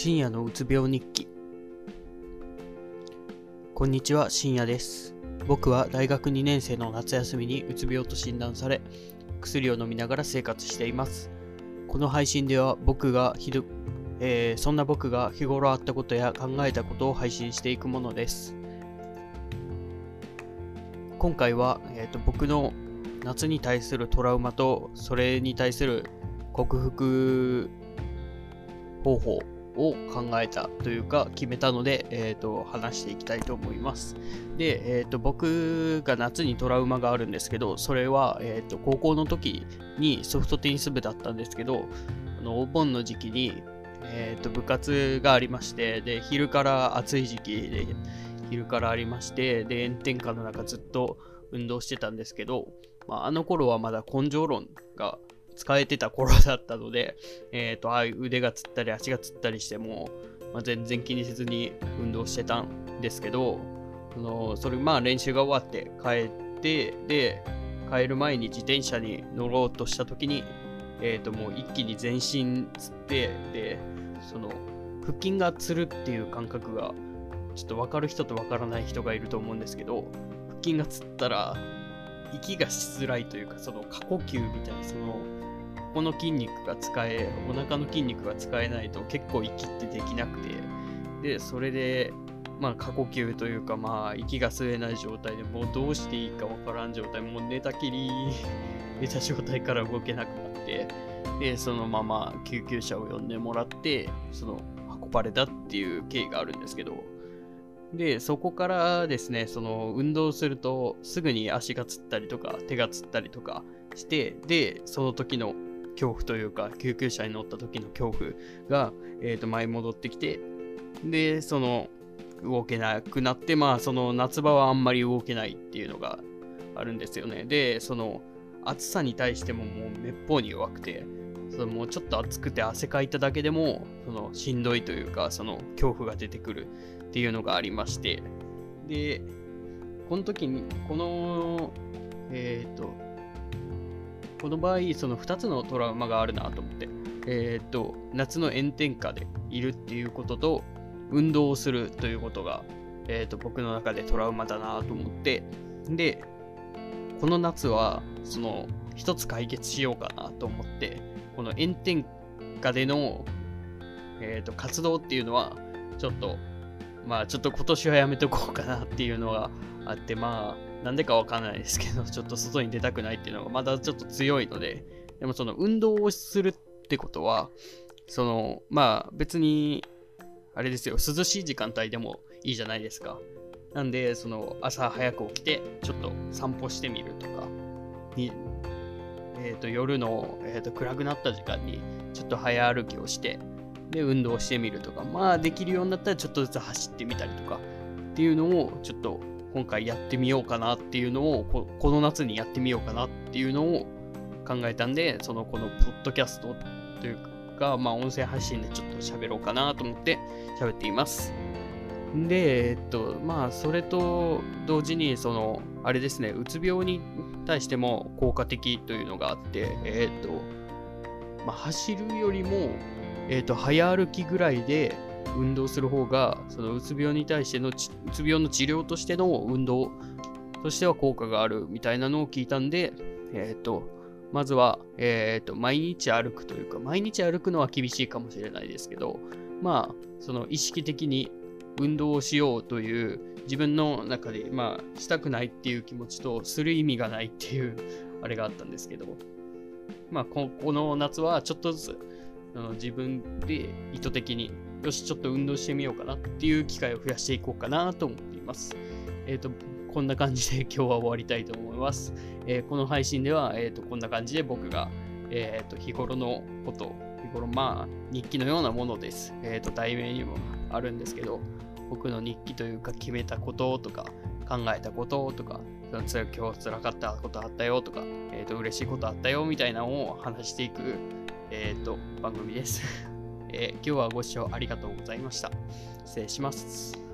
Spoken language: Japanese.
深夜のうつ病日記。こんにちは深夜です。僕は大学2年生の夏休みにうつ病と診断され薬を飲みながら生活しています。この配信では僕がひど、えー、そんな僕が日頃あったことや考えたことを配信していくものです。今回は、えーと、僕の夏に対するトラウマとそれに対する克服方法を考えたというか決めたので、えーと、話していきたいと思います。で、えーと、僕が夏にトラウマがあるんですけど、それは、えーと、高校の時にソフトテニス部だったんですけど、あのお盆の時期に、えー、と部活がありまして、で昼から暑い時期で昼からありまして、で炎天下の中ずっと運動してたんですけど、まあ、あの頃はまだ根性論が使えてた頃だったので、えっ、ー、と、ああいう腕がつったり足がつったりしても、まあ、全然気にせずに運動してたんですけど、そのそれまあ練習が終わって帰って、で、帰る前に自転車に乗ろうとした時に、えっ、ー、ともう一気に全身つって、で、その腹筋がつるっていう感覚がちょっと分かる人と分からない人がいると思うんですけど、腹筋がつったら息がしづらいというか、その過呼吸みたいな、そのこの筋肉が使え、お腹の筋肉が使えないと結構息ってできなくて、で、それで、まあ、過呼吸というか、まあ、息が吸えない状態でもうどうしていいかわからん状態、もう寝たきり、寝た状態から動けなくなって、で、そのまま救急車を呼んでもらって、その、運ばれたっていう経緯があるんですけど、で、そこからですね、その運動するとすぐに足がつったりとか手がつったりとかして、で、その時の恐怖というか、救急車に乗った時の恐怖が、えー、と前戻ってきて、で、その、動けなくなって、まあ、その夏場はあんまり動けないっていうのがあるんですよね。で、その、暑さに対してももうめっぽうに弱くて、そのもうちょっと暑くて汗かいただけでも、そのしんどいというか、その恐怖が出てくるっていうのがありまして、で、この時に、この、えっ、ー、と、この場合、その2つのトラウマがあるなと思って、えー、っと、夏の炎天下でいるっていうことと、運動をするということが、えー、っと、僕の中でトラウマだなと思って、で、この夏は、その、一つ解決しようかなと思って、この炎天下での、えー、と活動っていうのは、ちょっと、まあ、ちょっと今年はやめとこうかなっていうのがあって、まあ、なんでかわかんないですけど、ちょっと外に出たくないっていうのがまだちょっと強いので、でもその運動をするってことは、その、まあ別に、あれですよ、涼しい時間帯でもいいじゃないですか。なんで、その朝早く起きて、ちょっと散歩してみるとか、にえーと、夜の、えーと暗くなった時間にちょっと早歩きをして、で、運動してみるとか、まあできるようになったらちょっとずつ走ってみたりとかっていうのをちょっと今回やってみようかなっていうのをこ、この夏にやってみようかなっていうのを考えたんで、そのこのポッドキャストというか、まあ音声配信でちょっと喋ろうかなと思って喋っています。で、えっと、まあそれと同時に、その、あれですね、うつ病に対しても効果的というのがあって、えっと、まあ走るよりも、えっと、早歩きぐらいで、運動する方がそのうつ病に対してのうつ病の治療としての運動としては効果があるみたいなのを聞いたんで、えっ、ー、と、まずは、えっ、ー、と、毎日歩くというか、毎日歩くのは厳しいかもしれないですけど、まあ、その意識的に運動をしようという自分の中で、まあ、したくないっていう気持ちと、する意味がないっていう、あれがあったんですけど、まあ、この夏はちょっとずつ、自分で意図的によし、ちょっと運動してみようかなっていう機会を増やしていこうかなと思っています。えっ、ー、と、こんな感じで今日は終わりたいと思います。えー、この配信では、えっ、ー、と、こんな感じで僕が、えっ、と、日頃のこと、日頃、まあ、日記のようなものです。えっ、と、題名にもあるんですけど、僕の日記というか決めたこととか、考えたこととか、今日辛かったことあったよとか、えっ、と、嬉しいことあったよみたいなのを話していく、えっ、と、番組です。えー、今日はご視聴ありがとうございました。失礼します。